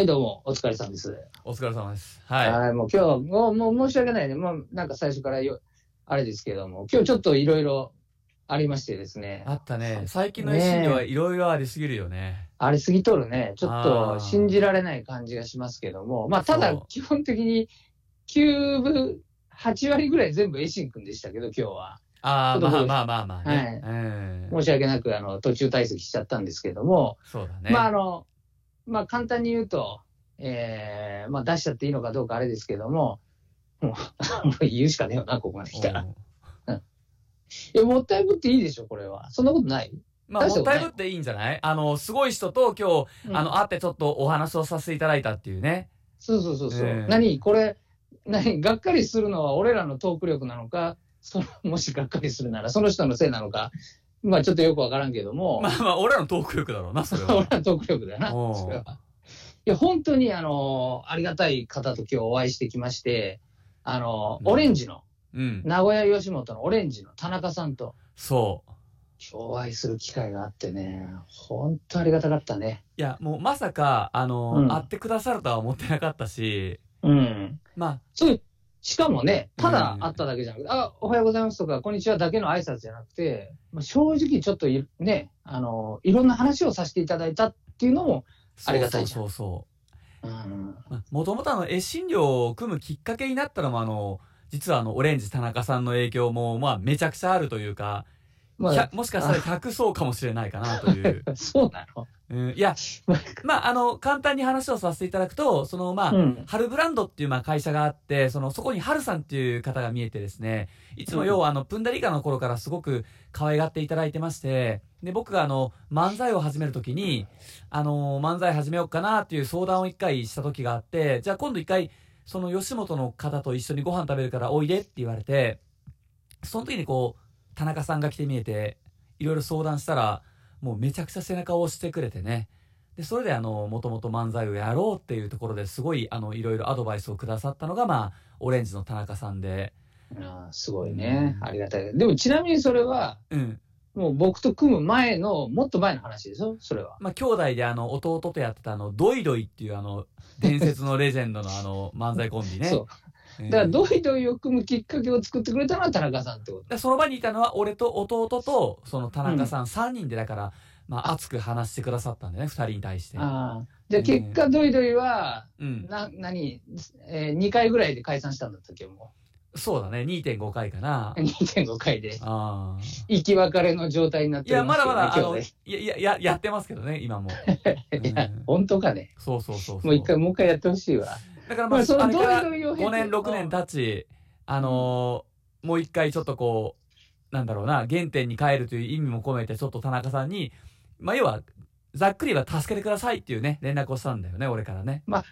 はい、どうも、お疲れさんです。お疲れ様です。は、はいい。もう今日、もう、もう申し訳ないね。もうなんか最初からよ、あれですけども、今日ちょっといろいろありましてですね。あったね。最近の維新ではいろいろありすぎるよね。あれ過ぎとるね。ちょっあとー信じられない感じがしますけども。まあ、ただ基本的に9分、8割ぐらい全部エシン君でしたけど、今日は。ああ、まあまあまあまあね。はいうん申し訳なく、あの、途中退席しちゃったんですけども、そうだね。まあ、あの、まあ、簡単に言うと、えー、まあ、出しちゃっていいのかどうかあれですけども、もう、もう言うしかねえよな、ここまで来たら。いや、もったいぶっていいでしょ、これは。そんなことない？まあ、もったいぶっていいんじゃない？あの、すごい人と今日、あの、会ってちょっとお話をさせていただいたっていうね。そうそうそうそう。ええ何？これ、何？がっかりするのは俺らのトーク力なのか、そのもしがっかりするなら、その人のせいなのか、まあちょっとよくわからんけども、まあまあ、俺らのトーク力だろうな、それ俺は。らのトーク力だな、それは。いや、本当に、あの、ありがたい方と今日お会いしてきまして、あの、うんオレンジの、うん。名古屋吉本のオレンジの田中さんと、そう。今日お会いする機会があってね、本当ありがたかったね。いや、もうまさか、あの、うん会ってくださるとは思ってなかったし、うん。まあ、そう、しかもね、ただうん会っただけじゃなくて、あ、おはようございますとか、こんにちはだけの挨拶じゃなくて、まあ、正直ちょっといね、あの、いろんな話をさせていただいたっていうのも、ありがたいじゃん。そうそうそう。うん、もともとあの、絵診療を組むきっかけになったのもあの、実はあの、オレンジ田中さんの影響も、まあ、めちゃくちゃあるというか、まひゃもしかしたら100層かもしれないかなという。あ、そうなのうん、いや、まあ、あの、簡単に話をさせていただくと、その、まあ、うん。春ブランドっていうまあ会社があって、そのそこに春さんっていう方が見えてですね、いつも要はあの、プンダリカの頃からすごく可愛がっていただいてまして、で、僕があの、漫才を始めるときに、あの、漫才始めようかなっていう相談を一回した時があって、じゃあ今度一回、その吉本の方と一緒にご飯食べるからおいでって言われて、その時にこう、田中さんが来て見えて、いろいろ相談したら、もうめちゃくちゃ背中を押してくれてね。で、それであの、もともと漫才をやろうっていうところですごい、あの、いろいろアドバイスをくださったのが、まあ、オレンジの田中さんで、あーすごいね。ありがたい。でもちなみにそれは、うん。もう僕と組む前の、もっと前の話でしょ？それは。まあ、兄弟であの、弟とやってたあの、ドイドイっていうあの、伝説のレジェンドのあの、漫才コンビね。そう。うんだから、ドイドイを組むきっかけを作ってくれたのは田中さんってこと。でその場にいたのは、俺と弟と、その田中さん3人で、だから、まあ、熱く話してくださったんだよね、2人に対して。ああ。じゃあ結果、ドイドイは、うん。な、何、えー、2回ぐらいで解散したんだったっけ、もそうだね、2.5回かなう。2.5回で、ああ。生き別れの状態になっていや、まだまだ、あの、いや、いや、や、やってますけどね、今も。ね。いやうん、本当かね。そうそうそうそう。もう一回、もう一回やってほしいわ。だからまあ、まああれからドイドイを経て5年、6年経ち、あのーもう一回ちょっとこう、なんだろうな、原点に帰るという意味も込めて、ちょっと田中さんに、まあ、要は、ざっくりは助けてくださいっていうね、連絡をしたんだよね、俺からね。ま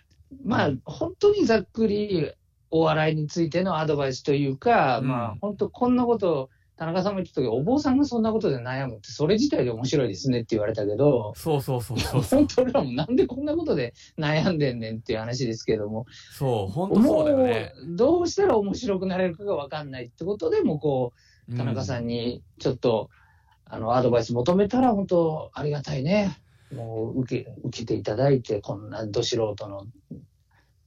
あ、本当にざっくり、お笑いについてのアドバイスというか、うん。まあ、本当こんなこと、田中さんも言ってたお坊さんがそんなことで悩むって、それ自体で面白いですねって言われたけど、そうそうそうそうそう。本当俺らもなんでこんなことで悩んでんねんっていう話ですけども、そう、本当そうだよね。どうしたら面白くなれるかがわかんないってことでも、こう、田中さんにちょっと、あの、アドバイス求めたら、本当ありがたいね。もう、受け、受けていただいて、こんなど素人の、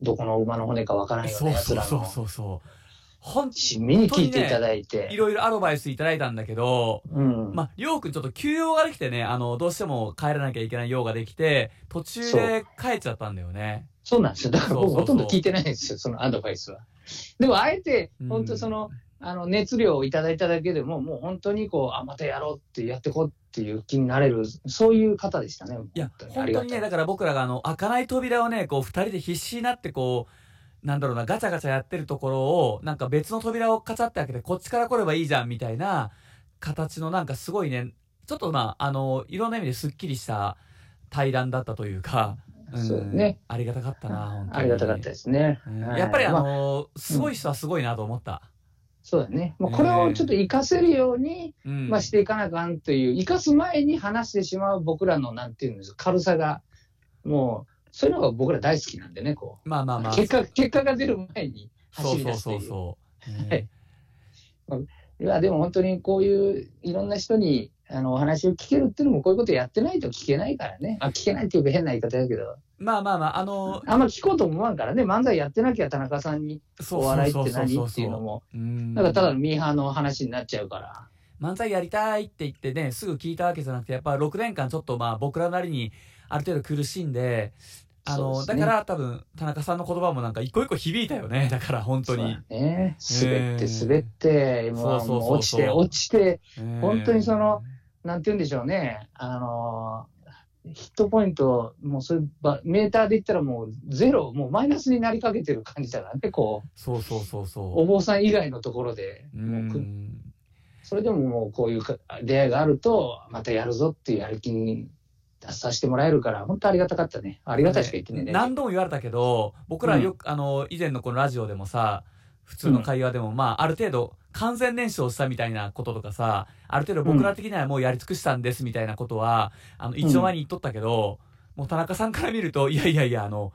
どこの馬の骨かわからうんんようそうそうな奴らの、そうそうそう。本親身に聞いていただいいて、ろいろアドバイスいただいたんだけど、うん。まあ、りょうくんちょっと休養ができてね、あの、どうしても帰らなきゃいけない用ができて、途中で帰っちゃったんだよね。そうなんですよ。だから僕ほとんど聞いてないんですよ、そのアドバイスは。でも、あえてうん、本当その、あの、熱量をいただいただけでも、もう本当にこう、あ、またやろうってやってこうっていう気になれる、そういう方でしたね。いや、本当にね。だから僕らがあの、開かない扉をね、こう、二人で必死になってこう、なんだろうな、ガチャガチャやってるところを、なんか別の扉をカチャって開けて、こっちから来ればいいじゃん、みたいな形のなんかすごいね、ちょっとまあ、あの、いろんな意味ですっきりした対談だったというか、んそうね。ありがたかったな、本当に。ありがたかったですね。うんはいやっぱりあまの、すごい人はすごいなと思った。そうだね。まあ、これをちょっと活かせるように、うん。まあ、していかなあかんという、活かす前に話してしまう僕らの、なんていうんですか、軽さが、もう、そういうのが僕ら大好きなんでね、こう。まあまあまあ。結果、結果が出る前にそうそう走り出すという。そうそう。うんはいいや、でも本当にこういういろんな人に、あの、お話を聞けるっていうのも、こういうことやってないと聞けないからね。あ、聞けないっていうか変な言い方だけど、まあまあまあ、あの、あんま聞こうと思わんからね、漫才やってなきゃ田中さんにそうお笑いってそうそうそう何っていうのも、うんなんかただのミーハーの話になっちゃうから。漫才やりたいって言ってね、すぐ聞いたわけじゃなくて、やっぱ6年間ちょっとまあ僕らなりにある程度苦しんで、あの、ねだから多分田中さんの言葉もなんか一個一個響いたよね。だから本当に。ね。滑ってえー滑って、もうそうそうそうそうもう落ちて落ちて、うん本当にその、なんて言うんでしょうね。あのーヒットポイント、もうそういうば、メーターで言ったらもうゼロ、もうマイナスになりかけてる感じだからね、こう、そうそうそうおそ坊さん以外のところで、う。うもう。それでももうこういうか出会いがあると、またやるぞっていうやる気に出させてもらえるから、本当ありがたかったね。ありがたいしか言ってね。何度も言われたけど、僕らよく、あの、以前のこのラジオでもさ、普通の会話でも、まあ、ある程度、完全燃焼したみたいなこととかさ、ある程度僕ら的にはもうやり尽くしたんですみたいなことは、あの、一応前に言っとったけど、もう田中さんから見ると、いやいやいや、あの、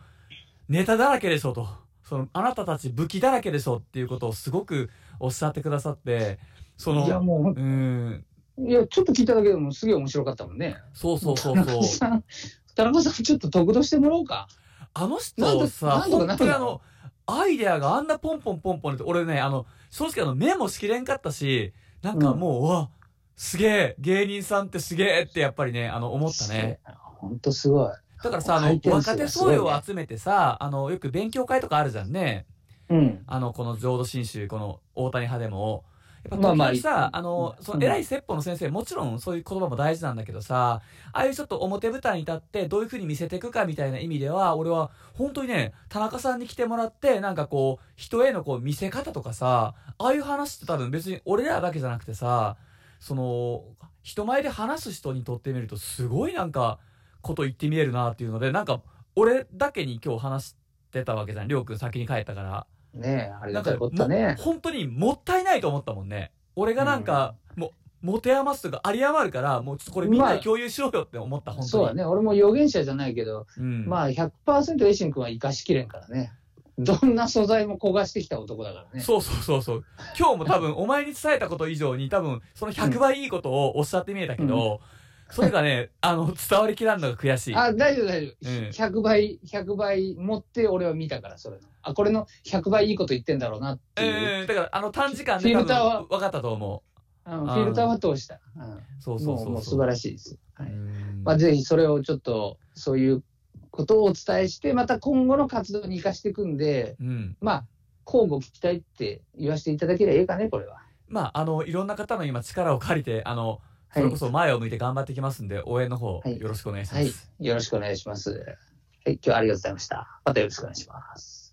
ネタだらけでしょと。その、あなたたち武器だらけでしょっていうことをすごくおっしゃってくださって、その、いやもうーん、う、いや、ちょっと聞いただけでもすげえ面白かったもんね。そうそうそう田そう中。さん、田中さんちょっと得度してもらおうか。あの人とさ、本当にあの、アイデアがあんなポンポンポンポンって、俺ね、あの、正直あの、メモしきれんかったし、なんかもう、うわ、すげえ、芸人さんってすげえってやっぱりね、あの、思ったね。。本当すごい。だからさ、あの、若手がすごいね層を集めてさ、あの、よく勉強会とかあるじゃんね。うん。あの、この浄土真宗、この大谷派でも。まあまあさ、あの、そのうん偉い説法の先生、もちろんそういう言葉も大事なんだけどさ、ああいうちょっと表舞台に立ってどういう風に見せていくかみたいな意味では、俺は本当にね、田中さんに来てもらって、なんかこう、人へのこう見せ方とかさ、ああいう話って多分別に俺らだけじゃなくてさ、その、人前で話す人にとってみるとすごいなんか、こと言ってみえるなっていうので、なんか、俺だけに今日話してたわけじゃん。りょうくん先に帰ったから。ねえ、ありがたいことだねも。本当にもったいないと思ったもんね。俺がなんか、もう、持て余すとか、有り余るから、もうちょっとこれみんなで共有しようよって思った、本当に。そうだね。俺も予言者じゃないけど、うん。まあ100%エイシン君は生かしきれんからね。どんな素材も焦がしてきた男だからね。そうそうそうそう。今日も多分、お前に伝えたこと以上に、多分、その100倍いいことをおっしゃってみえたけど、それがね、あの、伝わりきらんのが悔しい。あ、大丈夫大丈夫。うん100倍、100倍持って俺は見たから、それの。あ、これの100倍いいこと言ってんだろうなっていう。えー、だから、あの短時間フで多ィルターは？分、分かったと思うんフィルターは通した。うんう。そうそうそうそう。もうもう素晴らしいです。はいうんまあ、ぜひそれをちょっと、そういうことをお伝えして、また今後の活動に生かしていくんで、うん。まあ、交互聞きたいって言わせていただければいいかね、これは。まあ、あの、いろんな方の今力を借りて、あの、それこそ前を向いて頑張ってきますんで、応援の方、はいよろしくお願いしまはいす。。よろしくお願いします。はい、今日はありがとうございました。またよろしくお願いします。